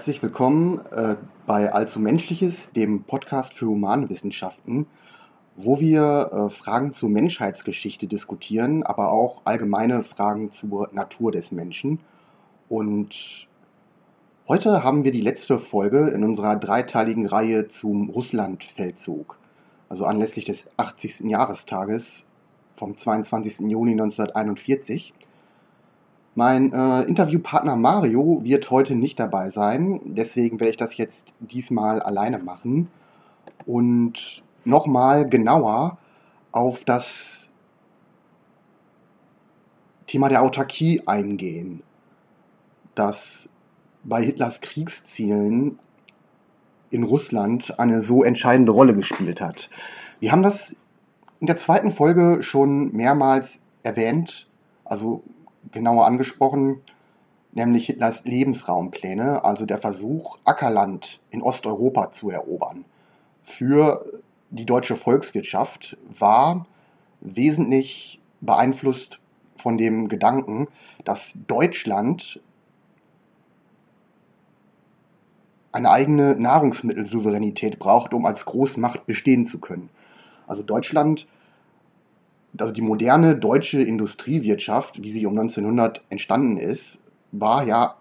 Herzlich willkommen äh, bei Allzu Menschliches, dem Podcast für Humanwissenschaften, wo wir äh, Fragen zur Menschheitsgeschichte diskutieren, aber auch allgemeine Fragen zur Natur des Menschen. Und heute haben wir die letzte Folge in unserer dreiteiligen Reihe zum Russlandfeldzug, also anlässlich des 80. Jahrestages vom 22. Juni 1941. Mein äh, Interviewpartner Mario wird heute nicht dabei sein, deswegen werde ich das jetzt diesmal alleine machen und nochmal genauer auf das Thema der Autarkie eingehen, das bei Hitlers Kriegszielen in Russland eine so entscheidende Rolle gespielt hat. Wir haben das in der zweiten Folge schon mehrmals erwähnt, also genauer angesprochen, nämlich Hitlers Lebensraumpläne, also der Versuch, Ackerland in Osteuropa zu erobern. Für die deutsche Volkswirtschaft war wesentlich beeinflusst von dem Gedanken, dass Deutschland eine eigene Nahrungsmittelsouveränität braucht, um als Großmacht bestehen zu können. Also Deutschland also die moderne deutsche Industriewirtschaft, wie sie um 1900 entstanden ist, war ja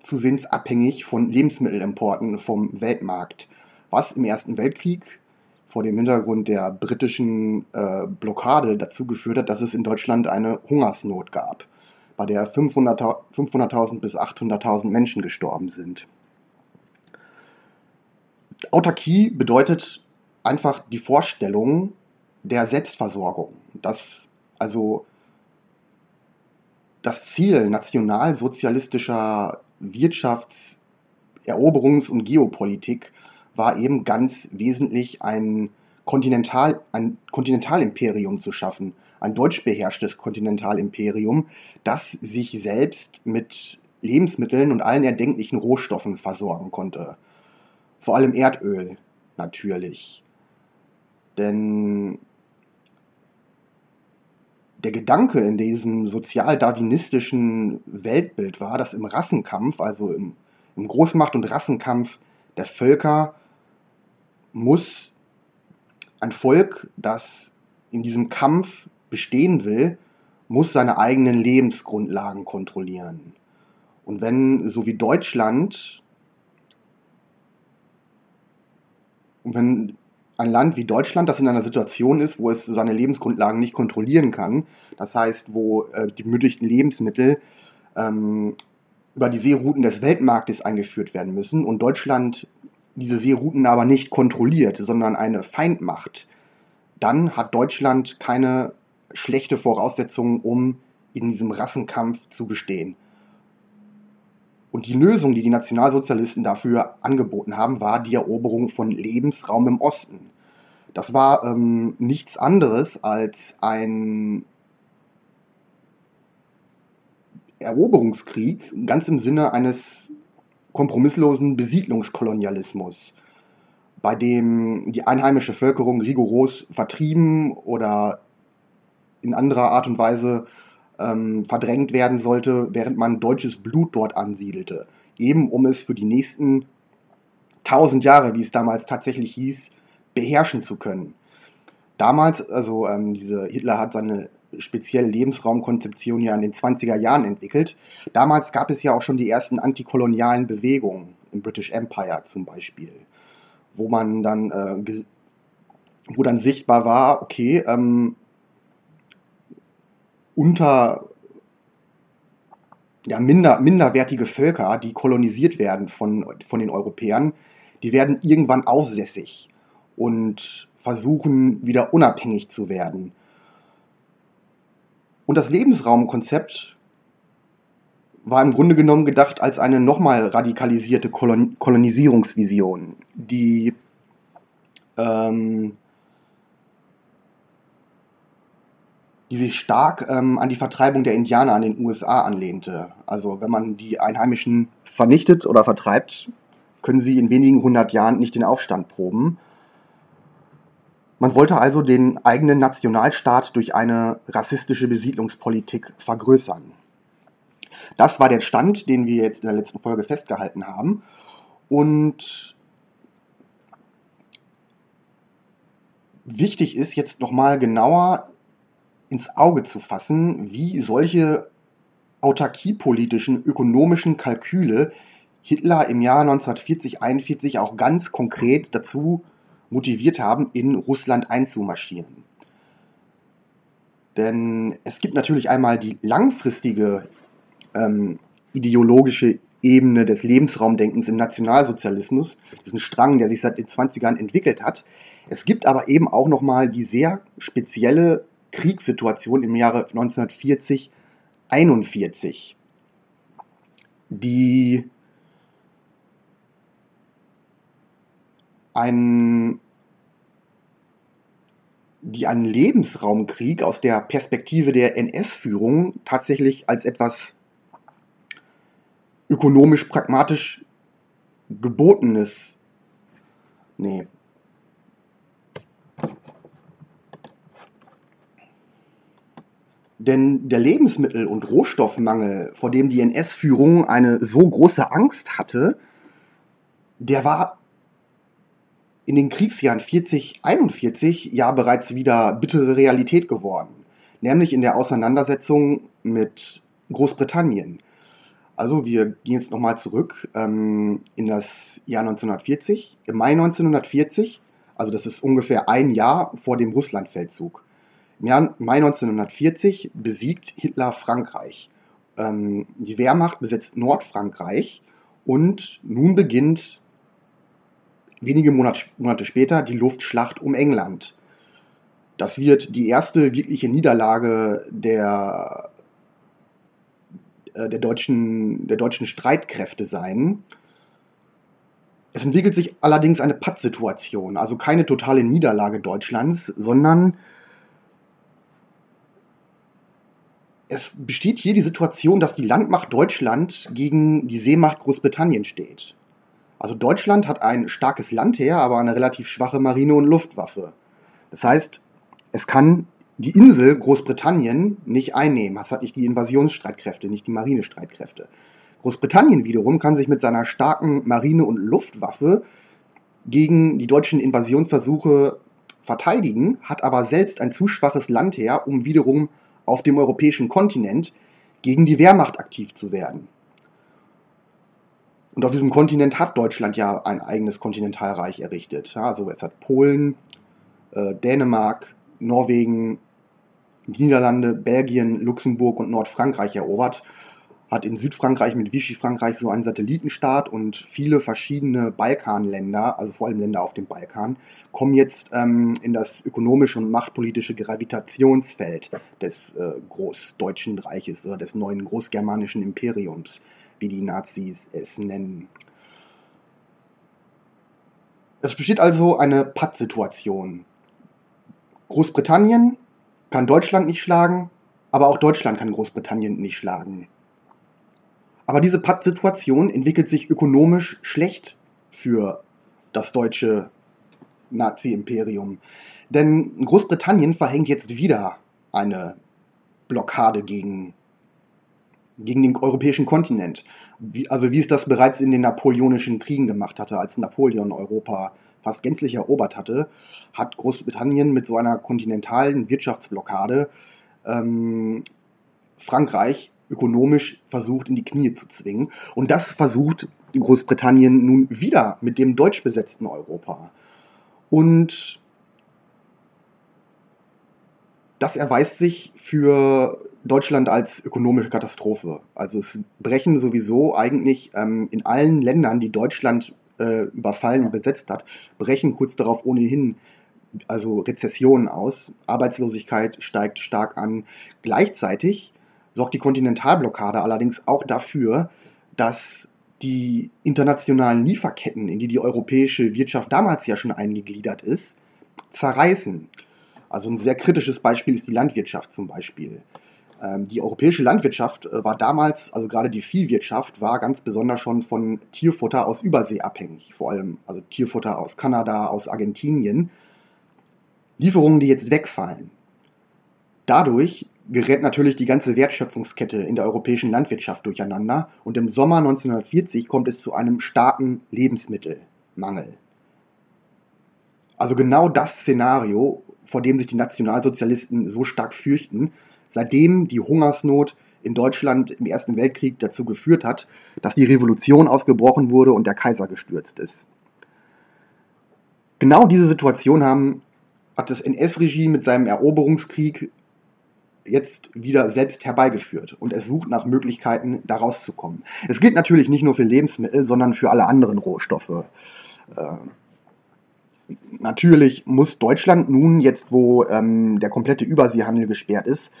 zusehends abhängig von Lebensmittelimporten vom Weltmarkt, was im Ersten Weltkrieg vor dem Hintergrund der britischen äh, Blockade dazu geführt hat, dass es in Deutschland eine Hungersnot gab, bei der 500.000 500 bis 800.000 Menschen gestorben sind. Autarkie bedeutet einfach die Vorstellung, der Selbstversorgung. Das, also das Ziel nationalsozialistischer Wirtschafts-, Eroberungs- und Geopolitik war eben ganz wesentlich ein, Kontinental, ein Kontinentalimperium zu schaffen, ein deutsch beherrschtes Kontinentalimperium, das sich selbst mit Lebensmitteln und allen erdenklichen Rohstoffen versorgen konnte. Vor allem Erdöl natürlich. Denn der Gedanke in diesem sozial-darwinistischen Weltbild war, dass im Rassenkampf, also im, im Großmacht- und Rassenkampf der Völker, muss ein Volk, das in diesem Kampf bestehen will, muss seine eigenen Lebensgrundlagen kontrollieren. Und wenn, so wie Deutschland, und wenn ein Land wie Deutschland, das in einer Situation ist, wo es seine Lebensgrundlagen nicht kontrollieren kann, das heißt, wo äh, die benötigten Lebensmittel ähm, über die Seerouten des Weltmarktes eingeführt werden müssen und Deutschland diese Seerouten aber nicht kontrolliert, sondern eine Feindmacht, dann hat Deutschland keine schlechte Voraussetzungen, um in diesem Rassenkampf zu bestehen. Und die Lösung, die die Nationalsozialisten dafür angeboten haben, war die Eroberung von Lebensraum im Osten. Das war ähm, nichts anderes als ein Eroberungskrieg, ganz im Sinne eines kompromisslosen Besiedlungskolonialismus, bei dem die einheimische Bevölkerung rigoros vertrieben oder in anderer Art und Weise ähm, verdrängt werden sollte, während man deutsches Blut dort ansiedelte. Eben um es für die nächsten tausend Jahre, wie es damals tatsächlich hieß, beherrschen zu können. Damals, also ähm, diese Hitler hat seine spezielle Lebensraumkonzeption ja in den 20er Jahren entwickelt. Damals gab es ja auch schon die ersten antikolonialen Bewegungen im British Empire zum Beispiel, wo man dann, äh, wo dann sichtbar war, okay, ähm, unter ja, minder, minderwertige Völker, die kolonisiert werden von, von den Europäern, die werden irgendwann aufsässig und versuchen wieder unabhängig zu werden. Und das Lebensraumkonzept war im Grunde genommen gedacht als eine nochmal radikalisierte Kolon Kolonisierungsvision, die ähm, die sich stark ähm, an die Vertreibung der Indianer an den USA anlehnte. Also wenn man die Einheimischen vernichtet oder vertreibt, können sie in wenigen hundert Jahren nicht den Aufstand proben. Man wollte also den eigenen Nationalstaat durch eine rassistische Besiedlungspolitik vergrößern. Das war der Stand, den wir jetzt in der letzten Folge festgehalten haben. Und wichtig ist jetzt nochmal genauer ins Auge zu fassen, wie solche autarkiepolitischen ökonomischen Kalküle Hitler im Jahr 1940-41 auch ganz konkret dazu motiviert haben, in Russland einzumarschieren. Denn es gibt natürlich einmal die langfristige ähm, ideologische Ebene des Lebensraumdenkens im Nationalsozialismus, diesen Strang, der sich seit den 20ern entwickelt hat. Es gibt aber eben auch nochmal die sehr spezielle Kriegssituation im Jahre 1940, 41, die ein die einen Lebensraumkrieg aus der Perspektive der NS-Führung tatsächlich als etwas ökonomisch pragmatisch gebotenes, nee, Denn der Lebensmittel- und Rohstoffmangel, vor dem die NS-Führung eine so große Angst hatte, der war in den Kriegsjahren 40, 41 ja bereits wieder bittere Realität geworden. Nämlich in der Auseinandersetzung mit Großbritannien. Also wir gehen jetzt nochmal zurück ähm, in das Jahr 1940. Im Mai 1940, also das ist ungefähr ein Jahr vor dem Russlandfeldzug. Im Jahr Mai 1940 besiegt Hitler Frankreich. Ähm, die Wehrmacht besetzt Nordfrankreich und nun beginnt wenige Monate später die Luftschlacht um England. Das wird die erste wirkliche Niederlage der, äh, der, deutschen, der deutschen Streitkräfte sein. Es entwickelt sich allerdings eine Pattsituation, also keine totale Niederlage Deutschlands, sondern es besteht hier die Situation, dass die Landmacht Deutschland gegen die Seemacht Großbritannien steht. Also Deutschland hat ein starkes Landheer, aber eine relativ schwache Marine- und Luftwaffe. Das heißt, es kann die Insel Großbritannien nicht einnehmen. Es hat nicht die Invasionsstreitkräfte, nicht die Marinestreitkräfte. Großbritannien wiederum kann sich mit seiner starken Marine- und Luftwaffe gegen die deutschen Invasionsversuche verteidigen, hat aber selbst ein zu schwaches Landheer, um wiederum auf dem europäischen Kontinent gegen die Wehrmacht aktiv zu werden. Und auf diesem Kontinent hat Deutschland ja ein eigenes Kontinentalreich errichtet. also es hat Polen, äh, Dänemark, Norwegen, Niederlande, Belgien, Luxemburg und Nordfrankreich erobert hat in Südfrankreich mit Vichy Frankreich so einen Satellitenstaat und viele verschiedene Balkanländer, also vor allem Länder auf dem Balkan, kommen jetzt ähm, in das ökonomische und machtpolitische Gravitationsfeld des äh, Großdeutschen Reiches oder des neuen großgermanischen Imperiums, wie die Nazis es nennen. Es besteht also eine Pattsituation. Großbritannien kann Deutschland nicht schlagen, aber auch Deutschland kann Großbritannien nicht schlagen. Aber diese Pattsituation entwickelt sich ökonomisch schlecht für das deutsche Nazi-Imperium. Denn Großbritannien verhängt jetzt wieder eine Blockade gegen, gegen den europäischen Kontinent. Wie, also wie es das bereits in den napoleonischen Kriegen gemacht hatte, als Napoleon Europa fast gänzlich erobert hatte, hat Großbritannien mit so einer kontinentalen Wirtschaftsblockade ähm, Frankreich ökonomisch versucht in die Knie zu zwingen. Und das versucht Großbritannien nun wieder mit dem deutsch besetzten Europa. Und das erweist sich für Deutschland als ökonomische Katastrophe. Also es brechen sowieso eigentlich ähm, in allen Ländern, die Deutschland äh, überfallen und besetzt hat, brechen kurz darauf ohnehin also Rezessionen aus. Arbeitslosigkeit steigt stark an. Gleichzeitig sorgt die Kontinentalblockade allerdings auch dafür, dass die internationalen Lieferketten, in die die europäische Wirtschaft damals ja schon eingegliedert ist, zerreißen. Also ein sehr kritisches Beispiel ist die Landwirtschaft zum Beispiel. Ähm, die europäische Landwirtschaft äh, war damals, also gerade die Viehwirtschaft, war ganz besonders schon von Tierfutter aus Übersee abhängig. Vor allem also Tierfutter aus Kanada, aus Argentinien. Lieferungen, die jetzt wegfallen. Dadurch gerät natürlich die ganze Wertschöpfungskette in der europäischen Landwirtschaft durcheinander und im Sommer 1940 kommt es zu einem starken Lebensmittelmangel. Also genau das Szenario, vor dem sich die Nationalsozialisten so stark fürchten, seitdem die Hungersnot in Deutschland im Ersten Weltkrieg dazu geführt hat, dass die Revolution ausgebrochen wurde und der Kaiser gestürzt ist. Genau diese Situation haben, hat das NS-Regime mit seinem Eroberungskrieg jetzt wieder selbst herbeigeführt und es sucht nach Möglichkeiten, da rauszukommen. Es gilt natürlich nicht nur für Lebensmittel, sondern für alle anderen Rohstoffe. Äh, natürlich muss Deutschland nun, jetzt wo ähm, der komplette Überseehandel gesperrt ist,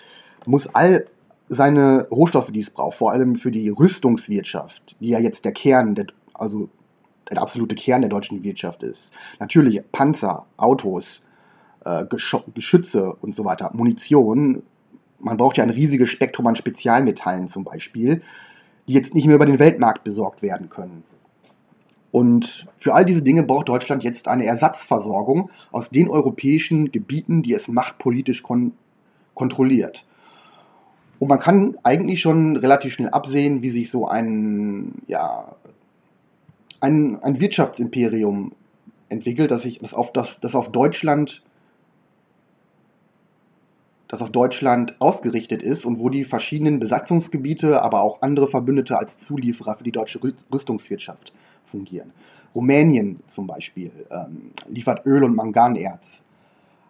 muss all seine Rohstoffe, die es braucht, vor allem für die Rüstungswirtschaft, die ja jetzt der Kern, der, also der absolute Kern der deutschen Wirtschaft ist. Natürlich Panzer, Autos, äh, Geschütze und so weiter, Munition, man braucht ja ein riesiges Spektrum an Spezialmetallen zum Beispiel, die jetzt nicht mehr über den Weltmarkt besorgt werden können. Und für all diese Dinge braucht Deutschland jetzt eine Ersatzversorgung aus den europäischen Gebieten, die es machtpolitisch kon kontrolliert. Und man kann eigentlich schon relativ schnell absehen, wie sich so ein, ja, ein, ein Wirtschaftsimperium entwickelt, das sich das auf, das, das auf Deutschland das auf Deutschland ausgerichtet ist und wo die verschiedenen Besatzungsgebiete, aber auch andere Verbündete als Zulieferer für die deutsche Rüstungswirtschaft fungieren. Rumänien zum Beispiel ähm, liefert Öl und Manganerz.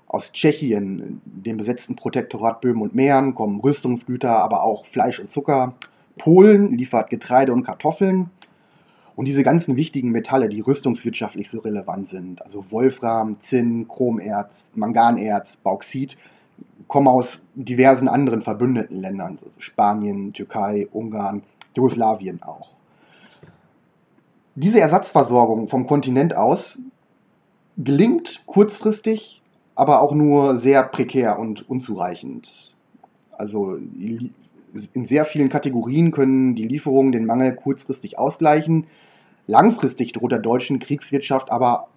Aus Tschechien, dem besetzten Protektorat Böhmen und Mähren, kommen Rüstungsgüter, aber auch Fleisch und Zucker. Polen liefert Getreide und Kartoffeln. Und diese ganzen wichtigen Metalle, die rüstungswirtschaftlich so relevant sind, also Wolfram, Zinn, Chromerz, Manganerz, Bauxit, kommen aus diversen anderen verbündeten Ländern, Spanien, Türkei, Ungarn, Jugoslawien auch. Diese Ersatzversorgung vom Kontinent aus gelingt kurzfristig, aber auch nur sehr prekär und unzureichend. Also in sehr vielen Kategorien können die Lieferungen den Mangel kurzfristig ausgleichen. Langfristig droht der deutschen Kriegswirtschaft aber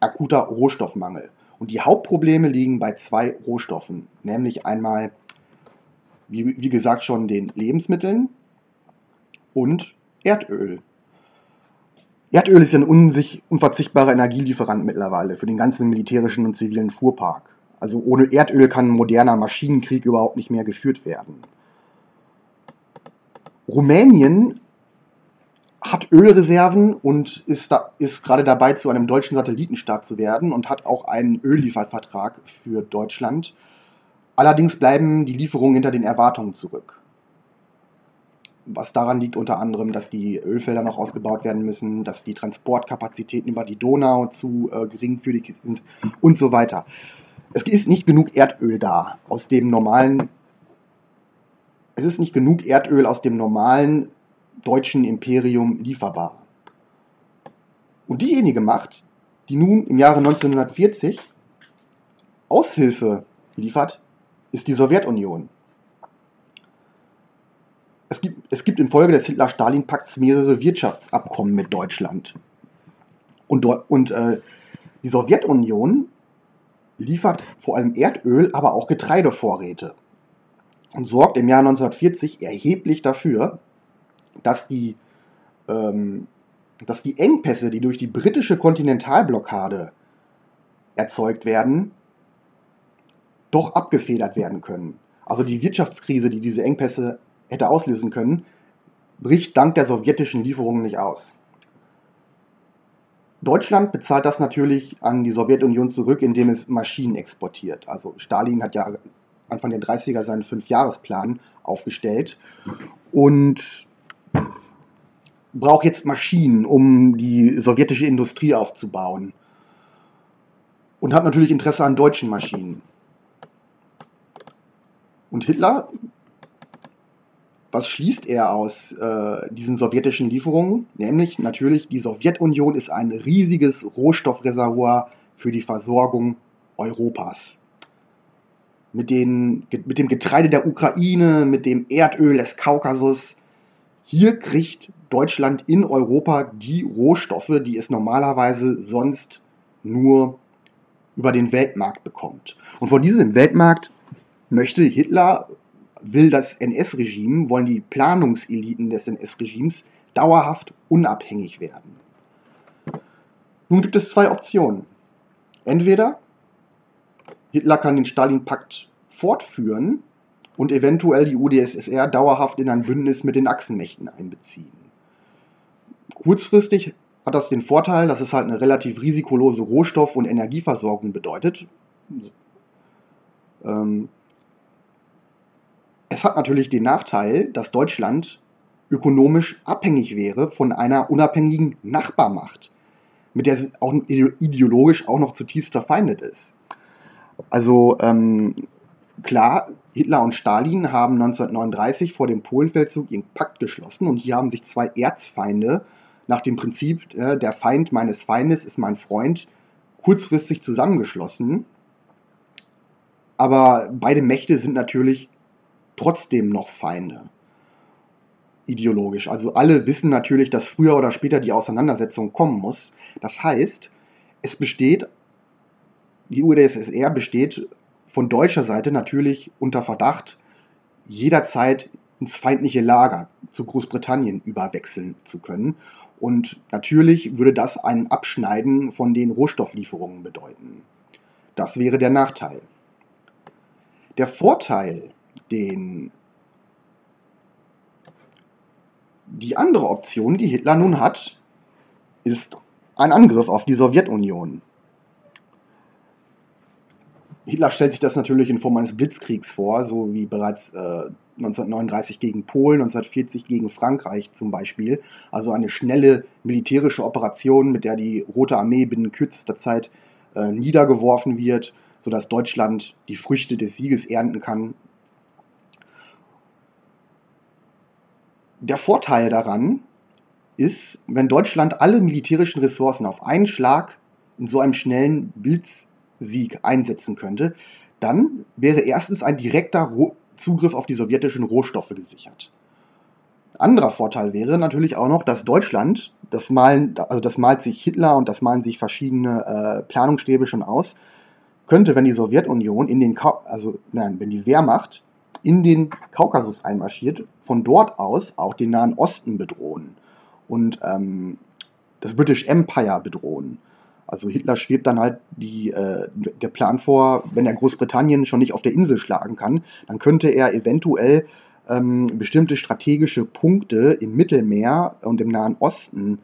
akuter Rohstoffmangel. Und die Hauptprobleme liegen bei zwei Rohstoffen, nämlich einmal, wie, wie gesagt, schon den Lebensmitteln und Erdöl. Erdöl ist ein unverzichtbarer Energielieferant mittlerweile für den ganzen militärischen und zivilen Fuhrpark. Also ohne Erdöl kann ein moderner Maschinenkrieg überhaupt nicht mehr geführt werden. Rumänien hat Ölreserven und ist, da, ist gerade dabei, zu einem deutschen Satellitenstaat zu werden und hat auch einen Ölliefervertrag für Deutschland. Allerdings bleiben die Lieferungen hinter den Erwartungen zurück. Was daran liegt unter anderem, dass die Ölfelder noch ausgebaut werden müssen, dass die Transportkapazitäten über die Donau zu äh, geringfügig sind und so weiter. Es ist nicht genug Erdöl da aus dem normalen. Es ist nicht genug Erdöl aus dem normalen deutschen Imperium lieferbar. Und diejenige Macht, die nun im Jahre 1940 Aushilfe liefert, ist die Sowjetunion. Es gibt, es gibt infolge des Hitler-Stalin-Pakts mehrere Wirtschaftsabkommen mit Deutschland. Und, und äh, die Sowjetunion liefert vor allem Erdöl, aber auch Getreidevorräte und sorgt im Jahr 1940 erheblich dafür, dass die, ähm, dass die Engpässe, die durch die britische Kontinentalblockade erzeugt werden, doch abgefedert werden können. Also die Wirtschaftskrise, die diese Engpässe hätte auslösen können, bricht dank der sowjetischen Lieferungen nicht aus. Deutschland bezahlt das natürlich an die Sowjetunion zurück, indem es Maschinen exportiert. Also Stalin hat ja Anfang der 30er seinen Fünfjahresplan aufgestellt und braucht jetzt Maschinen, um die sowjetische Industrie aufzubauen. Und hat natürlich Interesse an deutschen Maschinen. Und Hitler, was schließt er aus äh, diesen sowjetischen Lieferungen? Nämlich natürlich, die Sowjetunion ist ein riesiges Rohstoffreservoir für die Versorgung Europas. Mit, den, mit dem Getreide der Ukraine, mit dem Erdöl des Kaukasus, hier kriegt Deutschland in Europa die Rohstoffe, die es normalerweise sonst nur über den Weltmarkt bekommt. Und von diesem Weltmarkt möchte Hitler will das NS-Regime, wollen die Planungseliten des NS-Regimes dauerhaft unabhängig werden. Nun gibt es zwei Optionen. Entweder Hitler kann den Stalin-Pakt fortführen und eventuell die UdSSR dauerhaft in ein Bündnis mit den Achsenmächten einbeziehen. Kurzfristig hat das den Vorteil, dass es halt eine relativ risikolose Rohstoff- und Energieversorgung bedeutet. Ähm, es hat natürlich den Nachteil, dass Deutschland ökonomisch abhängig wäre von einer unabhängigen Nachbarmacht, mit der es auch ideologisch auch noch zutiefst verfeindet ist. Also ähm, klar, Hitler und Stalin haben 1939 vor dem Polenfeldzug ihren Pakt geschlossen und hier haben sich zwei Erzfeinde nach dem Prinzip, äh, der Feind meines Feindes ist mein Freund, kurzfristig zusammengeschlossen. Aber beide Mächte sind natürlich trotzdem noch Feinde. Ideologisch. Also alle wissen natürlich, dass früher oder später die Auseinandersetzung kommen muss. Das heißt, es besteht, die UdSSR besteht von deutscher Seite natürlich unter Verdacht, jederzeit ins feindliche Lager zu Großbritannien überwechseln zu können. Und natürlich würde das ein Abschneiden von den Rohstofflieferungen bedeuten. Das wäre der Nachteil. Der Vorteil, den die andere Option, die Hitler nun hat, ist ein Angriff auf die Sowjetunion. Hitler stellt sich das natürlich in Form eines Blitzkriegs vor, so wie bereits äh, 1939 gegen Polen, 1940 gegen Frankreich zum Beispiel. Also eine schnelle militärische Operation, mit der die Rote Armee binnen kürzester Zeit äh, niedergeworfen wird, sodass Deutschland die Früchte des Sieges ernten kann. Der Vorteil daran ist, wenn Deutschland alle militärischen Ressourcen auf einen Schlag in so einem schnellen Blitz Sieg einsetzen könnte, dann wäre erstens ein direkter Zugriff auf die sowjetischen Rohstoffe gesichert. Anderer Vorteil wäre natürlich auch noch, dass Deutschland, das malen, also das malt sich Hitler und das malen sich verschiedene äh, Planungsstäbe schon aus, könnte, wenn die Sowjetunion in den, Ka also nein, wenn die Wehrmacht in den Kaukasus einmarschiert, von dort aus auch den Nahen Osten bedrohen und ähm, das British Empire bedrohen. Also Hitler schwebt dann halt die, äh, der Plan vor, wenn er Großbritannien schon nicht auf der Insel schlagen kann, dann könnte er eventuell ähm, bestimmte strategische Punkte im Mittelmeer und im Nahen Osten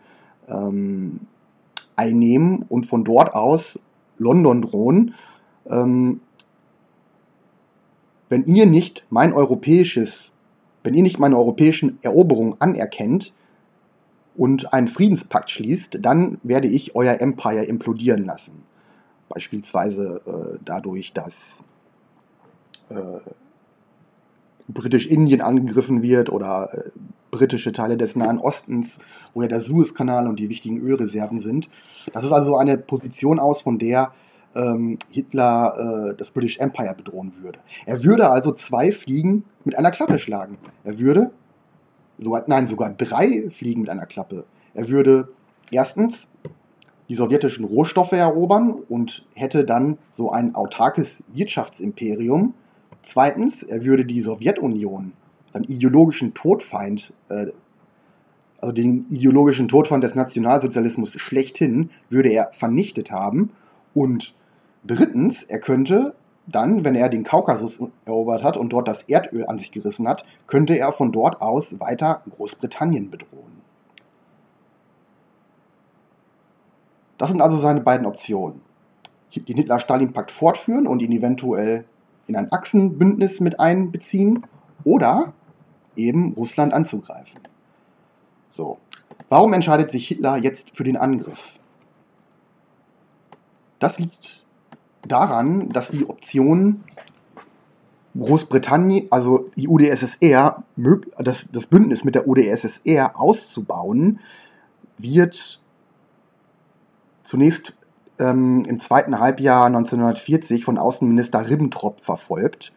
ähm, einnehmen und von dort aus London drohen. Ähm, wenn ihr nicht mein europäisches, wenn ihr nicht meine europäischen Eroberungen anerkennt, und einen Friedenspakt schließt, dann werde ich euer Empire implodieren lassen. Beispielsweise äh, dadurch, dass äh, Britisch-Indien angegriffen wird oder äh, britische Teile des Nahen Ostens, wo ja der Suezkanal und die wichtigen Ölreserven sind. Das ist also eine Position aus, von der ähm, Hitler äh, das British Empire bedrohen würde. Er würde also zwei Fliegen mit einer Klappe schlagen. Er würde sogar, nein, sogar drei Fliegen mit einer Klappe. Er würde erstens die sowjetischen Rohstoffe erobern und hätte dann so ein autarkes Wirtschaftsimperium. Zweitens, er würde die Sowjetunion, seinen ideologischen Todfeind, äh, also den ideologischen Todfeind des Nationalsozialismus schlechthin, würde er vernichtet haben. Und drittens, er könnte dann, wenn er den Kaukasus erobert hat und dort das Erdöl an sich gerissen hat, könnte er von dort aus weiter Großbritannien bedrohen. Das sind also seine beiden Optionen. Den Hitler-Stalin-Pakt fortführen und ihn eventuell in ein Achsenbündnis mit einbeziehen oder eben Russland anzugreifen. So. Warum entscheidet sich Hitler jetzt für den Angriff? Das liegt daran, dass die Option Großbritannien, also die UdSSR, das, das Bündnis mit der UdSSR auszubauen, wird zunächst ähm, im zweiten Halbjahr 1940 von Außenminister Ribbentrop verfolgt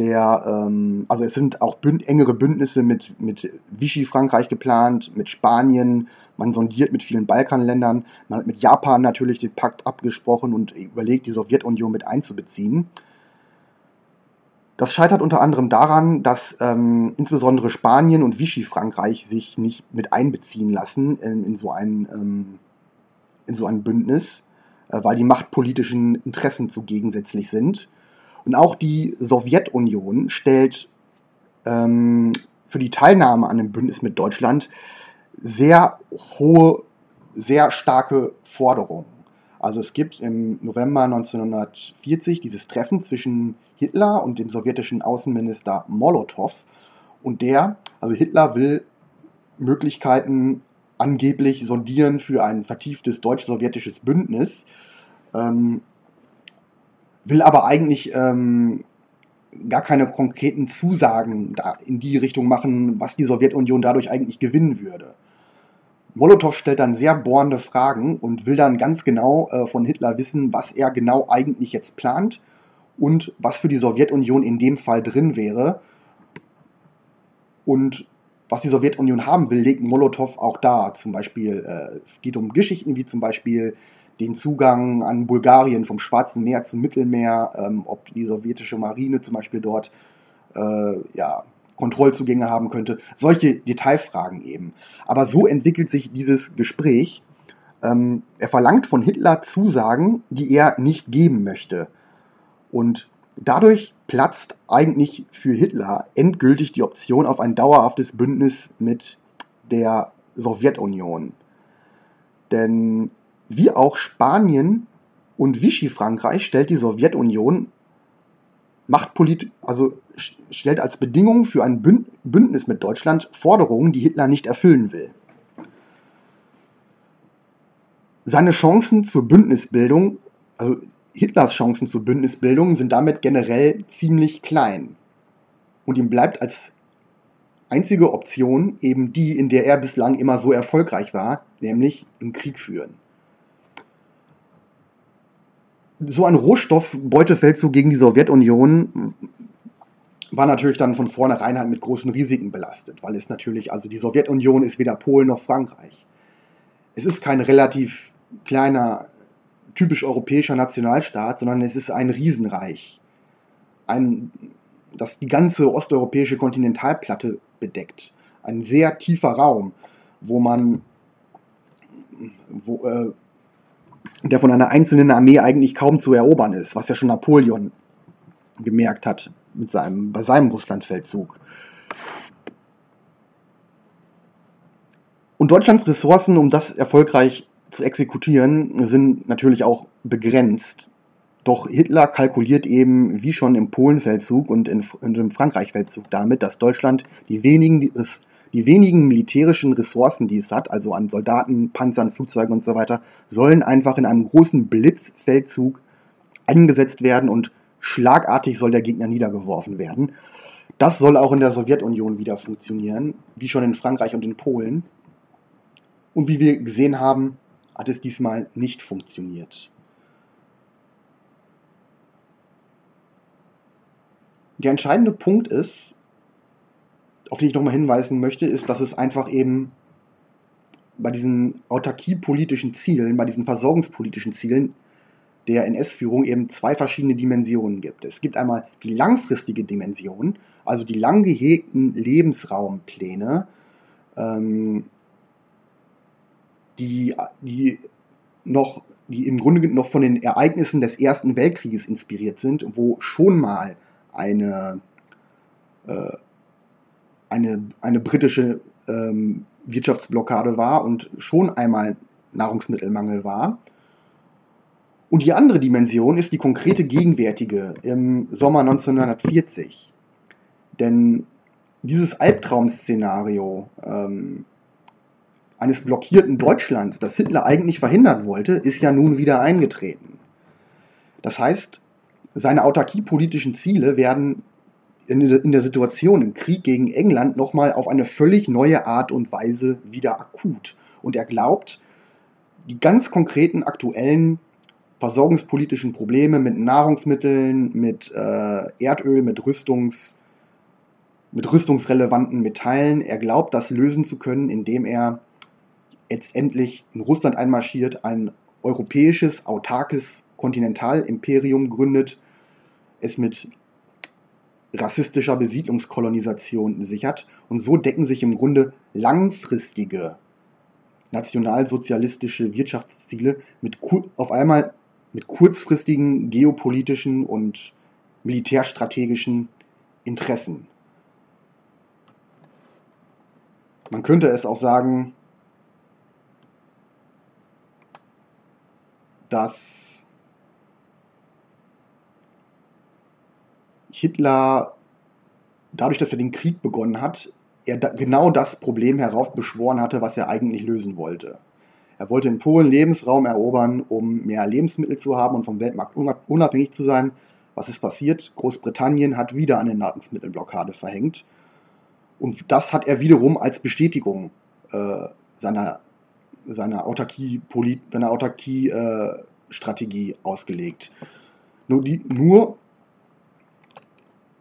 der, ähm, also es sind auch bünd, engere Bündnisse mit, mit Vichy Frankreich geplant, mit Spanien, man sondiert mit vielen Balkanländern, man hat mit Japan natürlich den Pakt abgesprochen und überlegt, die Sowjetunion mit einzubeziehen. Das scheitert unter anderem daran, dass ähm, insbesondere Spanien und Vichy-Frankreich sich nicht mit einbeziehen lassen in, in so, ein, ähm, in so ein Bündnis, äh, weil die machtpolitischen Interessen zu gegensätzlich sind. Und auch die Sowjetunion stellt ähm, für die Teilnahme an dem Bündnis mit Deutschland sehr hohe, sehr starke Forderungen. Also es gibt im November 1940 dieses Treffen zwischen Hitler und dem sowjetischen Außenminister Molotow. Und der, also Hitler will Möglichkeiten angeblich sondieren für ein vertieftes deutsch-sowjetisches Bündnis, ähm, will aber eigentlich ähm, gar keine konkreten Zusagen in die Richtung machen, was die Sowjetunion dadurch eigentlich gewinnen würde. Molotow stellt dann sehr bohrende Fragen und will dann ganz genau äh, von Hitler wissen, was er genau eigentlich jetzt plant und was für die Sowjetunion in dem Fall drin wäre. Und was die Sowjetunion haben will, legt Molotow auch da. Zum Beispiel, äh, es geht um Geschichten wie zum Beispiel den Zugang an Bulgarien vom Schwarzen Meer zum Mittelmeer, ähm, ob die sowjetische Marine zum Beispiel dort äh, ja, Kontrollzugänge haben könnte. Solche Detailfragen eben. Aber so entwickelt sich dieses Gespräch. Ähm, er verlangt von Hitler Zusagen, die er nicht geben möchte. Und dadurch platzt eigentlich für Hitler endgültig die Option auf ein dauerhaftes Bündnis mit der Sowjetunion. Denn wie auch Spanien und Vichy-Frankreich stellt die Sowjetunion Machtpolit also stellt als Bedingung für ein Bündnis mit Deutschland Forderungen, die Hitler nicht erfüllen will. Seine Chancen zur Bündnisbildung, also Hitlers Chancen zur Bündnisbildung sind damit generell ziemlich klein. Und ihm bleibt als einzige Option eben die, in der er bislang immer so erfolgreich war, nämlich im Krieg führen so ein Rohstoffbeutefeldzug gegen die Sowjetunion war natürlich dann von vornherein halt mit großen Risiken belastet, weil es natürlich, also die Sowjetunion ist weder Polen noch Frankreich. Es ist kein relativ kleiner, typisch europäischer Nationalstaat, sondern es ist ein Riesenreich. Ein, das die ganze osteuropäische Kontinentalplatte bedeckt. Ein sehr tiefer Raum, wo man, wo, äh, der von einer einzelnen Armee eigentlich kaum zu erobern ist, was ja schon Napoleon gemerkt hat mit seinem, bei seinem Russlandfeldzug. Und Deutschlands Ressourcen, um das erfolgreich zu exekutieren, sind natürlich auch begrenzt. Doch Hitler kalkuliert eben, wie schon im Polenfeldzug und, in, und im Frankreichfeldzug damit, dass Deutschland die wenigen die wenigen militärischen Ressourcen, die es hat, also an Soldaten, Panzern, Flugzeugen und so weiter, sollen einfach in einem großen Blitzfeldzug eingesetzt werden und schlagartig soll der Gegner niedergeworfen werden. Das soll auch in der Sowjetunion wieder funktionieren, wie schon in Frankreich und in Polen. Und wie wir gesehen haben, hat es diesmal nicht funktioniert. Der entscheidende Punkt ist, auf die ich nochmal hinweisen möchte, ist, dass es einfach eben bei diesen autarkiepolitischen Zielen, bei diesen versorgungspolitischen Zielen der NS-Führung eben zwei verschiedene Dimensionen gibt. Es gibt einmal die langfristige Dimension, also die lang gehegten Lebensraumpläne, ähm, die, die noch, die im Grunde noch von den Ereignissen des Ersten Weltkrieges inspiriert sind, wo schon mal eine äh, eine, eine britische ähm, Wirtschaftsblockade war und schon einmal Nahrungsmittelmangel war. Und die andere Dimension ist die konkrete gegenwärtige im Sommer 1940. Denn dieses Albtraum-Szenario ähm, eines blockierten Deutschlands, das Hitler eigentlich verhindern wollte, ist ja nun wieder eingetreten. Das heißt, seine autarkiepolitischen Ziele werden in der Situation im Krieg gegen England nochmal auf eine völlig neue Art und Weise wieder akut. Und er glaubt, die ganz konkreten aktuellen versorgungspolitischen Probleme mit Nahrungsmitteln, mit äh, Erdöl, mit Rüstungs, mit rüstungsrelevanten Metallen, er glaubt, das lösen zu können, indem er jetzt endlich in Russland einmarschiert, ein europäisches, autarkes Kontinentalimperium gründet, es mit rassistischer Besiedlungskolonisation sichert. Und so decken sich im Grunde langfristige nationalsozialistische Wirtschaftsziele mit auf einmal mit kurzfristigen geopolitischen und militärstrategischen Interessen. Man könnte es auch sagen, dass Hitler, dadurch, dass er den Krieg begonnen hat, er da, genau das Problem heraufbeschworen hatte, was er eigentlich lösen wollte. Er wollte in Polen Lebensraum erobern, um mehr Lebensmittel zu haben und vom Weltmarkt unabhängig zu sein. Was ist passiert? Großbritannien hat wieder eine Nahrungsmittelblockade verhängt. Und das hat er wiederum als Bestätigung äh, seiner, seiner Autarkie-Strategie Autarkie, äh, ausgelegt. Nur, die, nur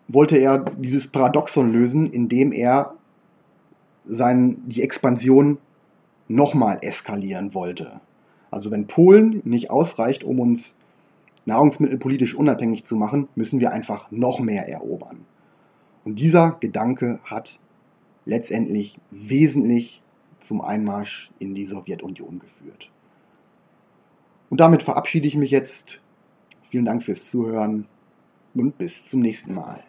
wollte er dieses Paradoxon lösen, indem er sein, die Expansion nochmal eskalieren wollte. Also wenn Polen nicht ausreicht, um uns nahrungsmittelpolitisch unabhängig zu machen, müssen wir einfach noch mehr erobern. Und dieser Gedanke hat letztendlich wesentlich zum Einmarsch in die Sowjetunion geführt. Und damit verabschiede ich mich jetzt. Vielen Dank fürs Zuhören und bis zum nächsten Mal.